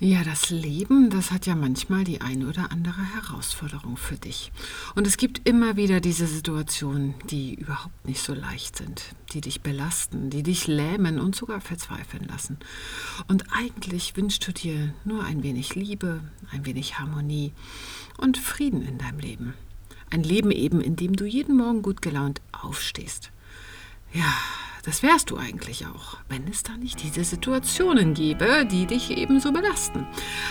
Ja, das Leben, das hat ja manchmal die eine oder andere Herausforderung für dich. Und es gibt immer wieder diese Situationen, die überhaupt nicht so leicht sind, die dich belasten, die dich lähmen und sogar verzweifeln lassen. Und eigentlich wünschst du dir nur ein wenig Liebe, ein wenig Harmonie und Frieden in deinem Leben. Ein Leben eben, in dem du jeden Morgen gut gelaunt aufstehst. Ja, das wärst du eigentlich auch, wenn es da nicht diese Situationen gäbe, die dich eben so belasten.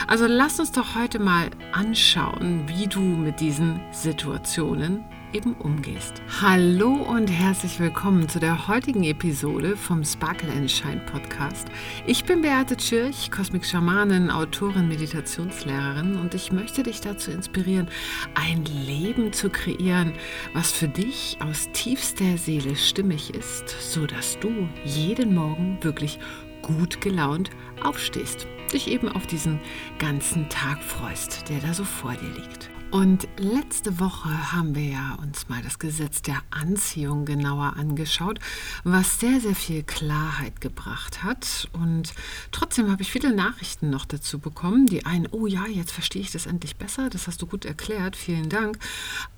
Also lass uns doch heute mal anschauen, wie du mit diesen Situationen eben umgehst. Hallo und herzlich willkommen zu der heutigen Episode vom Sparkle and Shine Podcast. Ich bin Beate Tschirch, Kosmik Schamanin, Autorin, Meditationslehrerin und ich möchte dich dazu inspirieren, ein Leben zu kreieren, was für dich aus tiefster Seele stimmig ist, so dass du jeden Morgen wirklich gut gelaunt aufstehst, dich eben auf diesen ganzen Tag freust, der da so vor dir liegt. Und letzte Woche haben wir ja uns mal das Gesetz der Anziehung genauer angeschaut, was sehr, sehr viel Klarheit gebracht hat. Und trotzdem habe ich viele Nachrichten noch dazu bekommen. Die einen, oh ja, jetzt verstehe ich das endlich besser, das hast du gut erklärt, vielen Dank.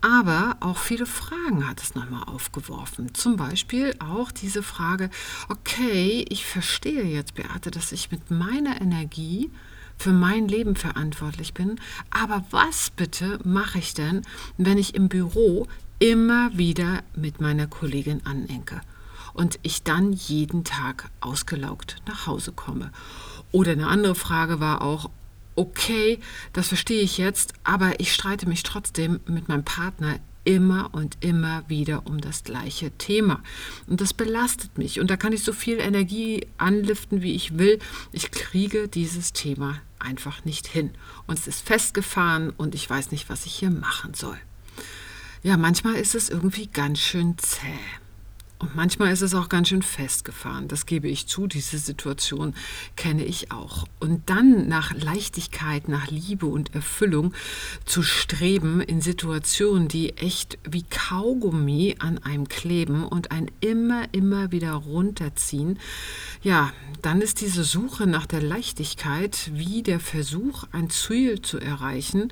Aber auch viele Fragen hat es nochmal aufgeworfen. Zum Beispiel auch diese Frage, okay, ich verstehe jetzt, Beate, dass ich mit meiner Energie für mein Leben verantwortlich bin. Aber was bitte mache ich denn, wenn ich im Büro immer wieder mit meiner Kollegin anenke und ich dann jeden Tag ausgelaugt nach Hause komme? Oder eine andere Frage war auch, okay, das verstehe ich jetzt, aber ich streite mich trotzdem mit meinem Partner immer und immer wieder um das gleiche Thema. Und das belastet mich. Und da kann ich so viel Energie anliften, wie ich will. Ich kriege dieses Thema einfach nicht hin. Und es ist festgefahren und ich weiß nicht, was ich hier machen soll. Ja, manchmal ist es irgendwie ganz schön zäh. Und manchmal ist es auch ganz schön festgefahren, das gebe ich zu, diese Situation kenne ich auch. Und dann nach Leichtigkeit, nach Liebe und Erfüllung zu streben in Situationen, die echt wie Kaugummi an einem kleben und ein immer, immer wieder runterziehen, ja, dann ist diese Suche nach der Leichtigkeit wie der Versuch, ein Ziel zu erreichen,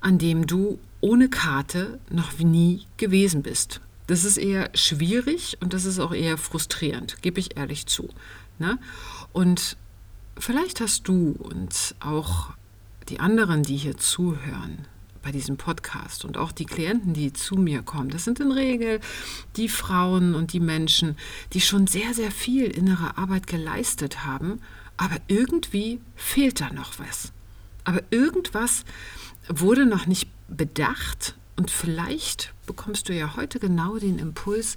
an dem du ohne Karte noch nie gewesen bist. Das ist eher schwierig und das ist auch eher frustrierend, gebe ich ehrlich zu. Ne? Und vielleicht hast du und auch die anderen, die hier zuhören bei diesem Podcast und auch die Klienten, die zu mir kommen, das sind in Regel die Frauen und die Menschen, die schon sehr, sehr viel innere Arbeit geleistet haben, aber irgendwie fehlt da noch was. Aber irgendwas wurde noch nicht bedacht und vielleicht bekommst du ja heute genau den Impuls,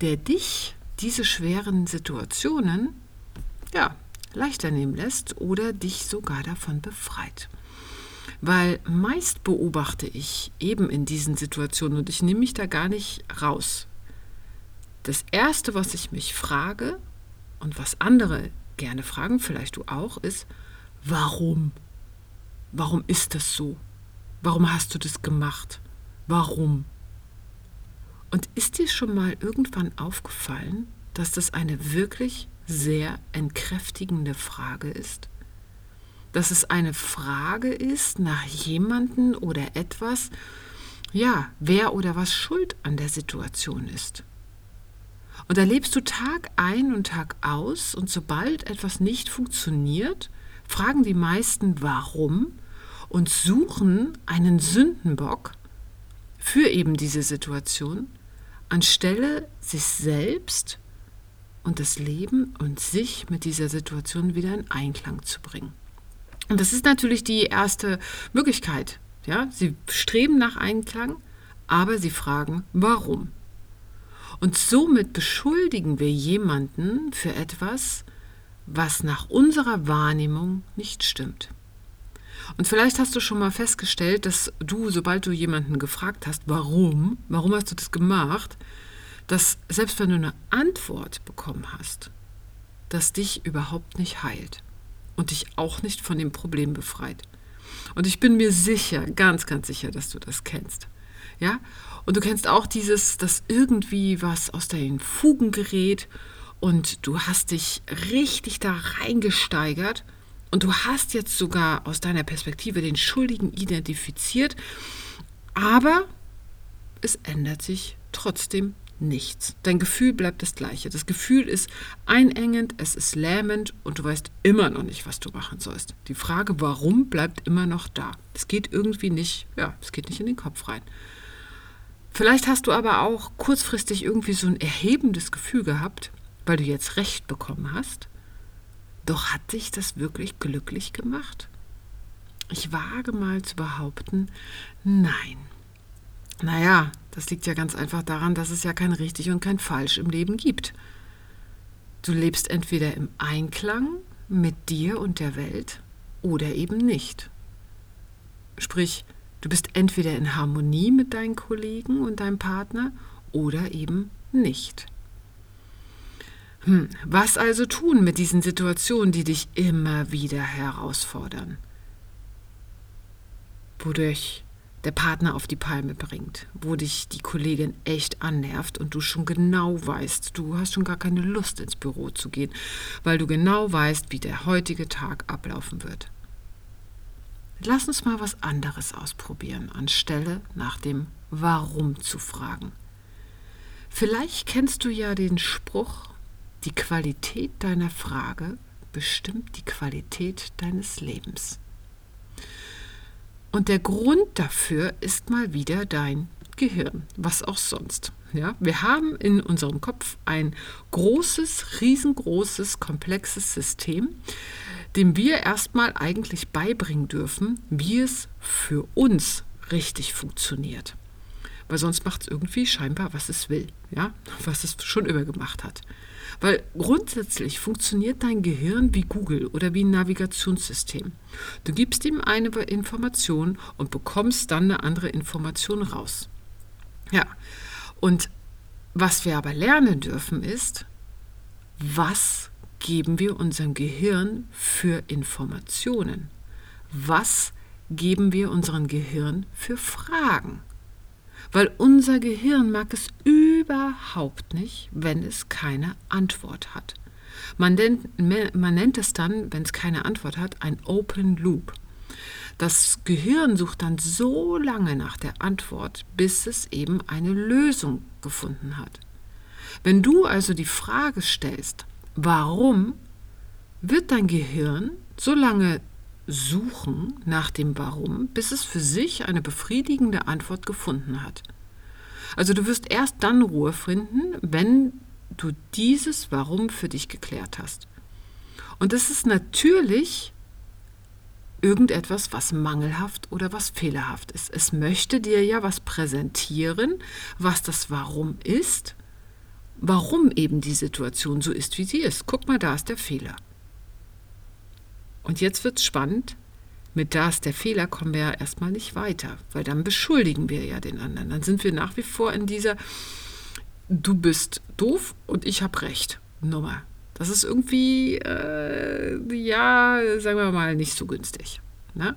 der dich diese schweren Situationen ja, leichter nehmen lässt oder dich sogar davon befreit. Weil meist beobachte ich eben in diesen Situationen und ich nehme mich da gar nicht raus. Das Erste, was ich mich frage und was andere gerne fragen, vielleicht du auch, ist, warum? Warum ist das so? Warum hast du das gemacht? Warum? Und ist dir schon mal irgendwann aufgefallen, dass das eine wirklich sehr entkräftigende Frage ist? Dass es eine Frage ist nach jemanden oder etwas, ja, wer oder was schuld an der Situation ist. Und da lebst du Tag ein und Tag aus und sobald etwas nicht funktioniert, fragen die meisten warum und suchen einen Sündenbock, für eben diese Situation, anstelle sich selbst und das Leben und sich mit dieser Situation wieder in Einklang zu bringen. Und das ist natürlich die erste Möglichkeit. Ja, sie streben nach Einklang, aber sie fragen, warum? Und somit beschuldigen wir jemanden für etwas, was nach unserer Wahrnehmung nicht stimmt. Und vielleicht hast du schon mal festgestellt, dass du, sobald du jemanden gefragt hast, warum, warum hast du das gemacht, dass selbst wenn du eine Antwort bekommen hast, das dich überhaupt nicht heilt und dich auch nicht von dem Problem befreit. Und ich bin mir sicher, ganz, ganz sicher, dass du das kennst. Ja? Und du kennst auch dieses, dass irgendwie was aus deinen Fugen gerät und du hast dich richtig da reingesteigert Und du hast jetzt sogar aus deiner Perspektive den Schuldigen identifiziert, aber es ändert sich trotzdem nichts. Dein Gefühl bleibt das gleiche. Das Gefühl ist einengend, es ist lähmend und du weißt immer noch nicht, was du machen sollst. Die Frage, warum, bleibt immer noch da. Es geht irgendwie nicht, ja, es geht nicht in den Kopf rein. Vielleicht hast du aber auch kurzfristig irgendwie so ein erhebendes Gefühl gehabt, weil du jetzt Recht bekommen hast. Doch hat dich das wirklich glücklich gemacht? Ich wage mal zu behaupten, nein. Naja, das liegt ja ganz einfach daran, dass es ja kein richtig und kein falsch im Leben gibt. Du lebst entweder im Einklang mit dir und der Welt oder eben nicht. Sprich, du bist entweder in Harmonie mit deinen Kollegen und deinem Partner oder eben nicht. Hm, was also tun mit diesen Situationen, die dich immer wieder herausfordern? Wodurch der Partner auf die Palme bringt, wo dich die Kollegin echt annervt und du schon genau weißt, du hast schon gar keine Lust ins Büro zu gehen, weil du genau weißt, wie der heutige Tag ablaufen wird. Lass uns mal was anderes ausprobieren, anstelle nach dem Warum zu fragen. Vielleicht kennst du ja den Spruch, die Qualität deiner Frage bestimmt die Qualität deines Lebens. Und der Grund dafür ist mal wieder dein Gehirn, was auch sonst. Ja, wir haben in unserem Kopf ein großes, riesengroßes, komplexes System, dem wir erstmal eigentlich beibringen dürfen, wie es für uns richtig funktioniert. Weil sonst macht es irgendwie scheinbar, was es will, ja, was es schon immer gemacht hat. Weil grundsätzlich funktioniert dein Gehirn wie Google oder wie ein Navigationssystem. Du gibst ihm eine Information und bekommst dann eine andere Information raus. Ja, und was wir aber lernen dürfen ist, was geben wir unserem Gehirn für Informationen? Was geben wir unserem Gehirn für Fragen? Weil unser Gehirn mag es überhaupt nicht, wenn es keine Antwort hat. Man nennt, man nennt es dann, wenn es keine Antwort hat, ein Open Loop. Das Gehirn sucht dann so lange nach der Antwort, bis es eben eine Lösung gefunden hat. Wenn du also die Frage stellst, warum, wird dein Gehirn so lange suchen nach dem Warum, bis es für sich eine befriedigende Antwort gefunden hat. Also du wirst erst dann Ruhe finden, wenn du dieses Warum für dich geklärt hast. Und es ist natürlich irgendetwas, was mangelhaft oder was fehlerhaft ist. Es möchte dir ja was präsentieren, was das Warum ist, warum eben die Situation so ist, wie sie ist. Guck mal, da ist der Fehler. Und jetzt wird es spannend. Mit da der Fehler kommen wir ja erstmal nicht weiter, weil dann beschuldigen wir ja den anderen. Dann sind wir nach wie vor in dieser Du bist doof und ich habe recht Nummer. Das ist irgendwie, äh, ja, sagen wir mal, nicht so günstig. Ne?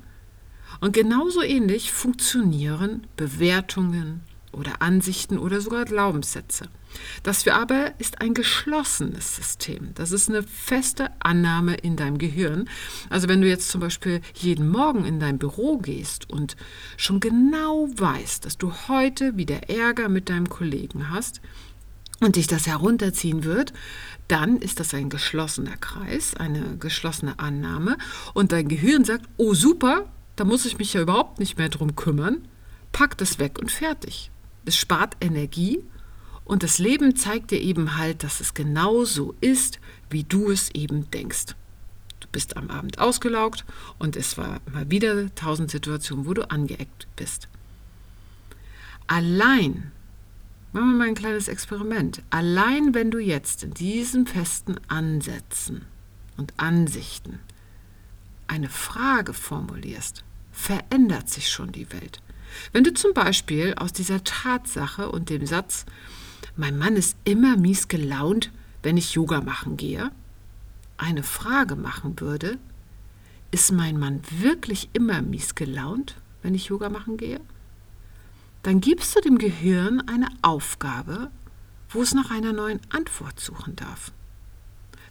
Und genauso ähnlich funktionieren Bewertungen, oder Ansichten oder sogar Glaubenssätze. Das wir aber ist ein geschlossenes System. Das ist eine feste Annahme in deinem Gehirn. Also wenn du jetzt zum Beispiel jeden Morgen in dein Büro gehst und schon genau weißt, dass du heute wieder Ärger mit deinem Kollegen hast, und dich das herunterziehen wird, dann ist das ein geschlossener Kreis, eine geschlossene Annahme. Und dein Gehirn sagt, oh super, da muss ich mich ja überhaupt nicht mehr drum kümmern, pack das weg und fertig es spart Energie und das Leben zeigt dir eben halt, dass es genau so ist, wie du es eben denkst. Du bist am Abend ausgelaugt und es war mal wieder tausend Situationen, wo du angeeckt bist. Allein, machen wir mal ein kleines Experiment, allein wenn du jetzt in diesen festen Ansätzen und Ansichten eine Frage formulierst, verändert sich schon die Welt. Wenn du zum Beispiel aus dieser Tatsache und dem Satz, mein Mann ist immer mies gelaunt, wenn ich Yoga machen gehe, eine Frage machen würde, ist mein Mann wirklich immer mies gelaunt, wenn ich Yoga machen gehe? Dann gibst du dem Gehirn eine Aufgabe, wo es nach einer neuen Antwort suchen darf.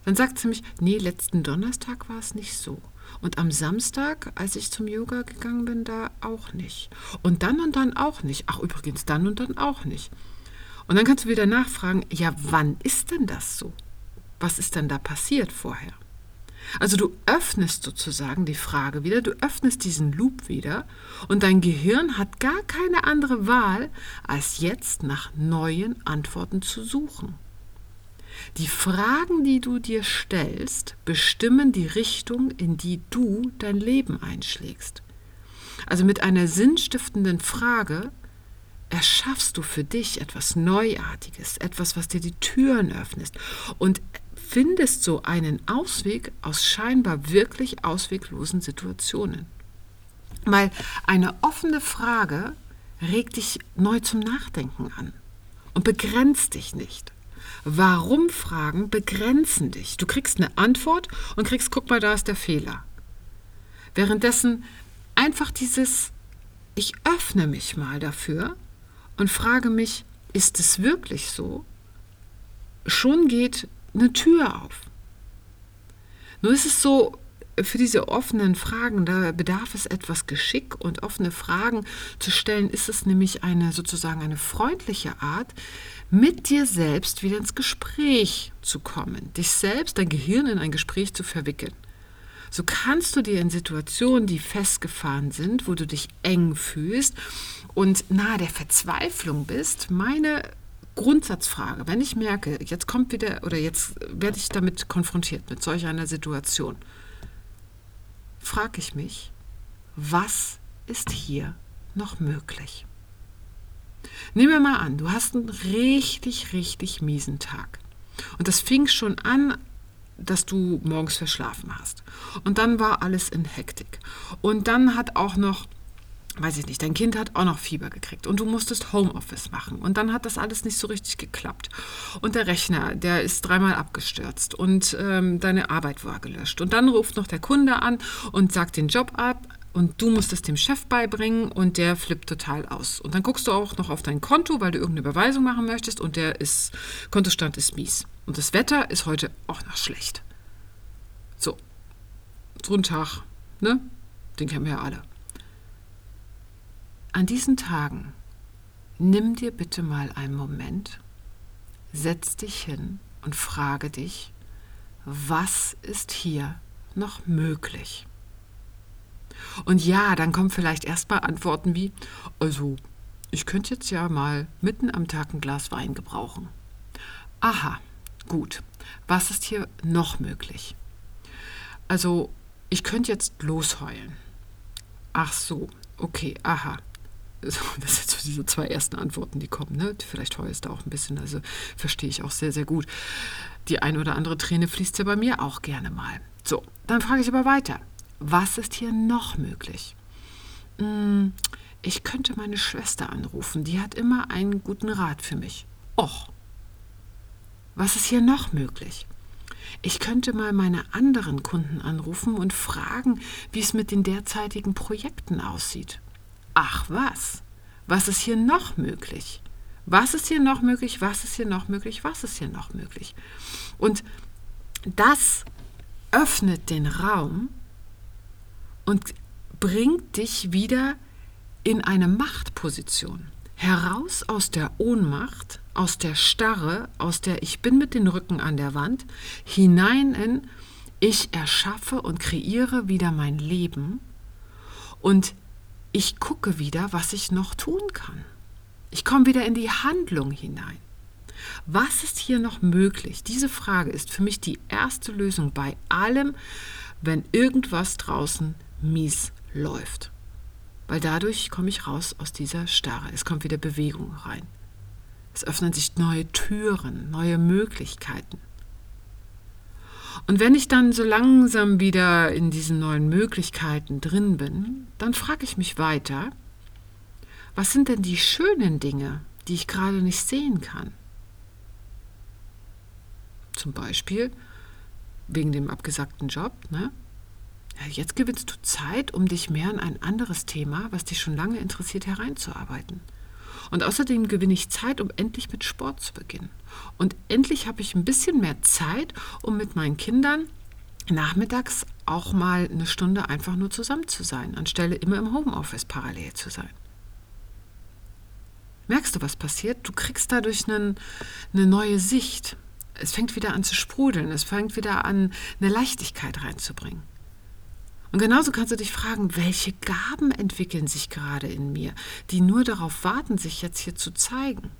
Dann sagt es nämlich, nee, letzten Donnerstag war es nicht so. Und am Samstag, als ich zum Yoga gegangen bin, da auch nicht. Und dann und dann auch nicht. Ach, übrigens, dann und dann auch nicht. Und dann kannst du wieder nachfragen, ja, wann ist denn das so? Was ist denn da passiert vorher? Also du öffnest sozusagen die Frage wieder, du öffnest diesen Loop wieder und dein Gehirn hat gar keine andere Wahl, als jetzt nach neuen Antworten zu suchen. Die Fragen, die du dir stellst, bestimmen die Richtung, in die du dein Leben einschlägst. Also mit einer sinnstiftenden Frage erschaffst du für dich etwas Neuartiges, etwas, was dir die Türen öffnet und findest so einen Ausweg aus scheinbar wirklich ausweglosen Situationen. Weil eine offene Frage regt dich neu zum Nachdenken an und begrenzt dich nicht. Warum-Fragen begrenzen dich. Du kriegst eine Antwort und kriegst, guck mal, da ist der Fehler. Währenddessen einfach dieses, ich öffne mich mal dafür und frage mich, ist es wirklich so? Schon geht eine Tür auf. Nur ist es so, für diese offenen Fragen, da bedarf es etwas Geschick und offene Fragen zu stellen, ist es nämlich eine sozusagen eine freundliche Art, mit dir selbst wieder ins Gespräch zu kommen, dich selbst, dein Gehirn in ein Gespräch zu verwickeln. So kannst du dir in Situationen, die festgefahren sind, wo du dich eng fühlst und nahe der Verzweiflung bist, meine Grundsatzfrage, wenn ich merke, jetzt kommt wieder oder jetzt werde ich damit konfrontiert mit solch einer Situation, frage ich mich, was ist hier noch möglich? Nehmen wir mal an, du hast einen richtig, richtig miesen Tag. Und das fing schon an, dass du morgens verschlafen hast. Und dann war alles in Hektik. Und dann hat auch noch weiß ich nicht, dein Kind hat auch noch Fieber gekriegt und du musstest Homeoffice machen und dann hat das alles nicht so richtig geklappt. Und der Rechner, der ist dreimal abgestürzt und ähm, deine Arbeit war gelöscht. Und dann ruft noch der Kunde an und sagt den Job ab und du musst es dem Chef beibringen und der flippt total aus. Und dann guckst du auch noch auf dein Konto, weil du irgendeine Überweisung machen möchtest und der ist, Kontostand ist mies. Und das Wetter ist heute auch noch schlecht. So, so ein Tag, ne? Den kennen wir ja alle. An diesen Tagen nimm dir bitte mal einen Moment, setz dich hin und frage dich, was ist hier noch möglich? Und ja, dann kommen vielleicht erstmal Antworten wie, also, ich könnte jetzt ja mal mitten am Tag ein Glas Wein gebrauchen. Aha, gut. Was ist hier noch möglich? Also, ich könnte jetzt losheulen. Ach so, okay, aha. das sind so diese zwei ersten Antworten, die kommen. Ne? Vielleicht heulst du auch ein bisschen, also verstehe ich auch sehr, sehr gut. Die ein oder andere Träne fließt ja bei mir auch gerne mal. So, dann frage ich aber weiter. Was ist hier noch möglich? Hm, ich könnte meine Schwester anrufen, die hat immer einen guten Rat für mich. Och, was ist hier noch möglich? Ich könnte mal meine anderen Kunden anrufen und fragen, wie es mit den derzeitigen Projekten aussieht. Ach was, was ist hier noch möglich? Was ist hier noch möglich? Was ist hier noch möglich? Was ist hier noch möglich? Und das öffnet den Raum und bringt dich wieder in eine Machtposition. Heraus aus der Ohnmacht, aus der Starre, aus der ich bin mit den Rücken an der Wand, hinein in ich erschaffe und kreiere wieder mein Leben und ich gucke wieder, was ich noch tun kann. Ich komme wieder in die Handlung hinein. Was ist hier noch möglich? Diese Frage ist für mich die erste Lösung bei allem, wenn irgendwas draußen mies läuft. Weil dadurch komme ich raus aus dieser Starre. Es kommt wieder Bewegung rein. Es öffnen sich neue Türen, neue Möglichkeiten. Und wenn ich dann so langsam wieder in diesen neuen Möglichkeiten drin bin, dann frage ich mich weiter, was sind denn die schönen Dinge, die ich gerade nicht sehen kann? Zum Beispiel wegen dem abgesagten Job. Ne? Ja, jetzt gewinnst du Zeit, um dich mehr an ein anderes Thema, was dich schon lange interessiert, hereinzuarbeiten. Und außerdem gewinne ich Zeit, um endlich mit Sport zu beginnen. Und endlich habe ich ein bisschen mehr Zeit, um mit meinen Kindern nachmittags auch mal eine Stunde einfach nur zusammen zu sein, anstelle immer im Homeoffice parallel zu sein. Merkst du, was passiert? Du kriegst dadurch einen, eine neue Sicht. Es fängt wieder an zu sprudeln, es fängt wieder an, eine Leichtigkeit reinzubringen. Und genauso kannst du dich fragen, welche Gaben entwickeln sich gerade in mir, die nur darauf warten, sich jetzt hier zu zeigen?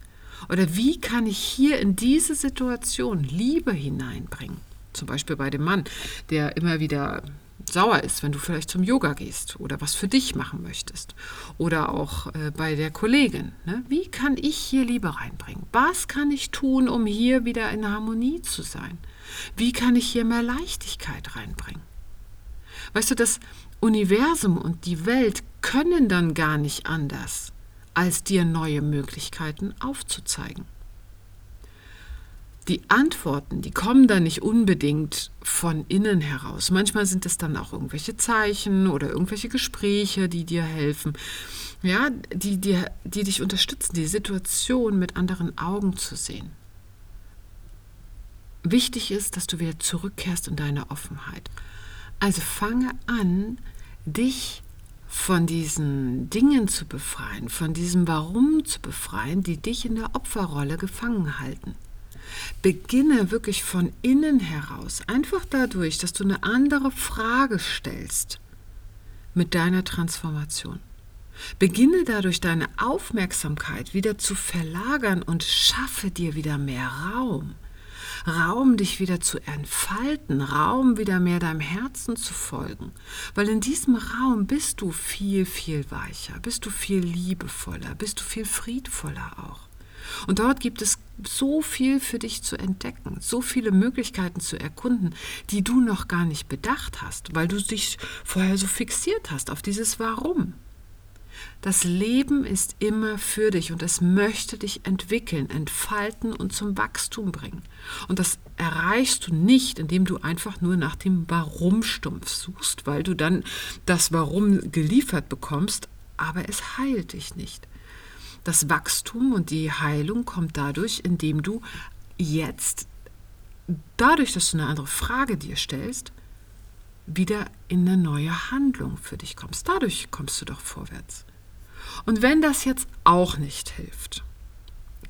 Oder wie kann ich hier in diese Situation Liebe hineinbringen? Zum Beispiel bei dem Mann, der immer wieder sauer ist, wenn du vielleicht zum Yoga gehst oder was für dich machen möchtest. Oder auch äh, bei der Kollegin. Ne? Wie kann ich hier Liebe reinbringen? Was kann ich tun, um hier wieder in Harmonie zu sein? Wie kann ich hier mehr Leichtigkeit reinbringen? Weißt du, das Universum und die Welt können dann gar nicht anders, als dir neue Möglichkeiten aufzuzeigen. Die Antworten, die kommen dann nicht unbedingt von innen heraus. Manchmal sind es dann auch irgendwelche Zeichen oder irgendwelche Gespräche, die dir helfen, ja, die, die, die dich unterstützen, die Situation mit anderen Augen zu sehen. Wichtig ist, dass du wieder zurückkehrst in deine Offenheit. Also fange an, dich von diesen Dingen zu befreien, von diesem Warum zu befreien, die dich in der Opferrolle gefangen halten. Beginne wirklich von innen heraus, einfach dadurch, dass du eine andere Frage stellst mit deiner Transformation. Beginne dadurch deine Aufmerksamkeit wieder zu verlagern und schaffe dir wieder mehr Raum. Raum, dich wieder zu entfalten, Raum, wieder mehr deinem Herzen zu folgen. Weil in diesem Raum bist du viel, viel weicher, bist du viel liebevoller, bist du viel friedvoller auch. Und dort gibt es so viel für dich zu entdecken, so viele Möglichkeiten zu erkunden, die du noch gar nicht bedacht hast, weil du dich vorher so fixiert hast auf dieses Warum. Das Leben ist immer für dich und es möchte dich entwickeln, entfalten und zum Wachstum bringen. Und das erreichst du nicht, indem du einfach nur nach dem Warum-Stumpf suchst, weil du dann das Warum geliefert bekommst, aber es heilt dich nicht. Das Wachstum und die Heilung kommt dadurch, indem du jetzt, dadurch, dass du eine andere Frage dir stellst, wieder in eine neue Handlung für dich kommst. Dadurch kommst du doch vorwärts. Und wenn das jetzt auch nicht hilft,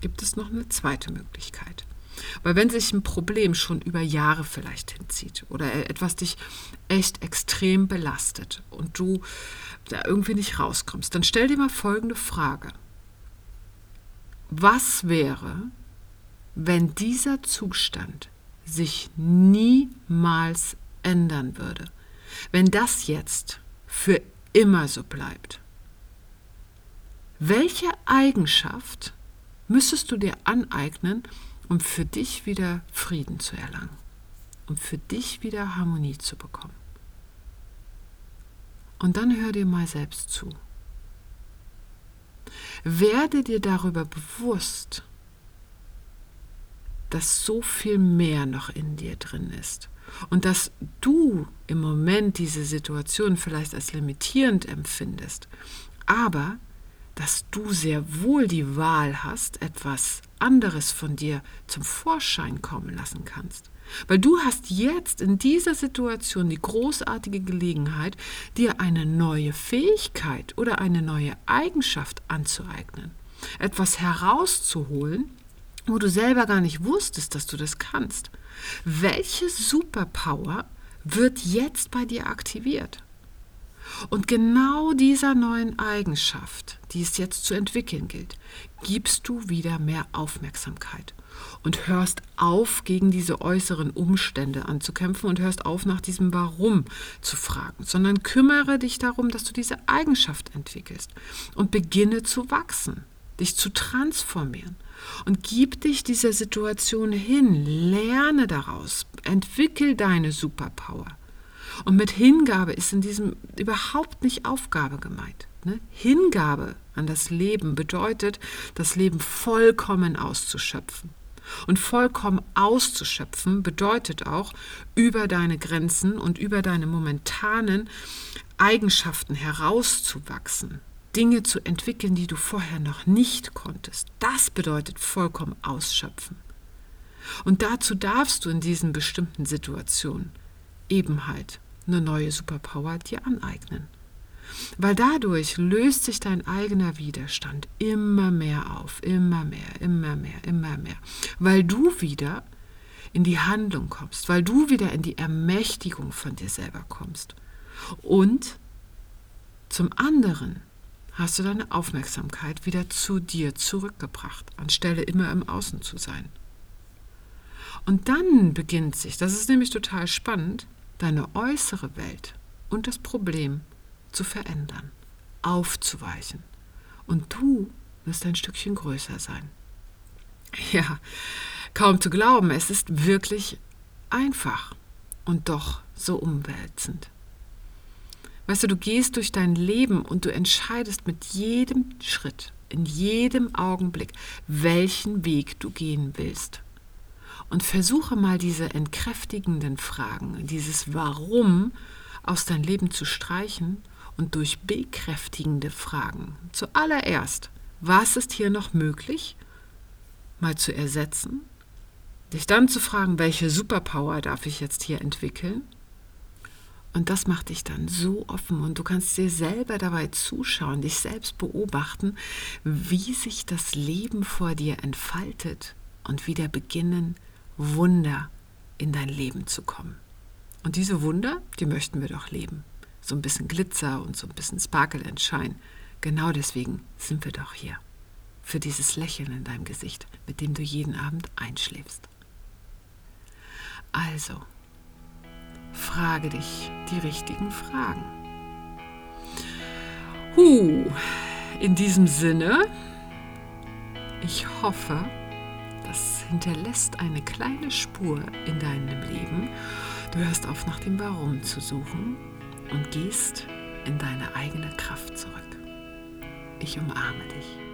gibt es noch eine zweite Möglichkeit. Weil wenn sich ein Problem schon über Jahre vielleicht hinzieht oder etwas dich echt extrem belastet und du da irgendwie nicht rauskommst, dann stell dir mal folgende Frage. Was wäre, wenn dieser Zustand sich niemals ändern würde? Wenn das jetzt für immer so bleibt? Welche Eigenschaft müsstest du dir aneignen, um für dich wieder Frieden zu erlangen, um für dich wieder Harmonie zu bekommen? Und dann hör dir mal selbst zu. Werde dir darüber bewusst, dass so viel mehr noch in dir drin ist und dass du im Moment diese Situation vielleicht als limitierend empfindest, aber dass du sehr wohl die Wahl hast, etwas anderes von dir zum Vorschein kommen lassen kannst. Weil du hast jetzt in dieser Situation die großartige Gelegenheit, dir eine neue Fähigkeit oder eine neue Eigenschaft anzueignen. Etwas herauszuholen, wo du selber gar nicht wusstest, dass du das kannst. Welche Superpower wird jetzt bei dir aktiviert? Und genau dieser neuen Eigenschaft, die es jetzt zu entwickeln gilt, gibst du wieder mehr Aufmerksamkeit und hörst auf, gegen diese äußeren Umstände anzukämpfen und hörst auf, nach diesem Warum zu fragen, sondern kümmere dich darum, dass du diese Eigenschaft entwickelst und beginne zu wachsen, dich zu transformieren. Und gib dich dieser Situation hin, lerne daraus, entwickel deine Superpower. Und mit Hingabe ist in diesem überhaupt nicht Aufgabe gemeint. Ne? Hingabe an das Leben bedeutet, das Leben vollkommen auszuschöpfen. Und vollkommen auszuschöpfen bedeutet auch, über deine Grenzen und über deine momentanen Eigenschaften herauszuwachsen. Dinge zu entwickeln, die du vorher noch nicht konntest. Das bedeutet vollkommen ausschöpfen. Und dazu darfst du in diesen bestimmten Situationen eben halt eine neue Superpower dir aneignen. Weil dadurch löst sich dein eigener Widerstand immer mehr auf, immer mehr, immer mehr, immer mehr. Weil du wieder in die Handlung kommst, weil du wieder in die Ermächtigung von dir selber kommst. Und zum anderen hast du deine Aufmerksamkeit wieder zu dir zurückgebracht, anstelle immer im Außen zu sein. Und dann beginnt sich, das ist nämlich total spannend, deine äußere Welt und das Problem zu verändern, aufzuweichen. Und du wirst ein Stückchen größer sein. Ja, kaum zu glauben, es ist wirklich einfach und doch so umwälzend. Weißt du, du gehst durch dein Leben und du entscheidest mit jedem Schritt, in jedem Augenblick, welchen Weg du gehen willst. Und versuche mal diese entkräftigenden Fragen, dieses Warum aus dein Leben zu streichen und durch bekräftigende Fragen. Zuallererst, was ist hier noch möglich, mal zu ersetzen? Dich dann zu fragen, welche Superpower darf ich jetzt hier entwickeln? Und das macht dich dann so offen und du kannst dir selber dabei zuschauen, dich selbst beobachten, wie sich das Leben vor dir entfaltet und wieder beginnen, Wunder in dein Leben zu kommen. Und diese Wunder, die möchten wir doch leben. So ein bisschen Glitzer und so ein bisschen Sparkle and Shine. Genau deswegen sind wir doch hier. Für dieses Lächeln in deinem Gesicht, mit dem du jeden Abend einschläfst. Also, frage dich die richtigen Fragen. Huh, in diesem Sinne, ich hoffe, das hinterlässt eine kleine Spur in deinem Leben. Du hörst auf, nach dem Warum zu suchen und gehst in deine eigene Kraft zurück. Ich umarme dich.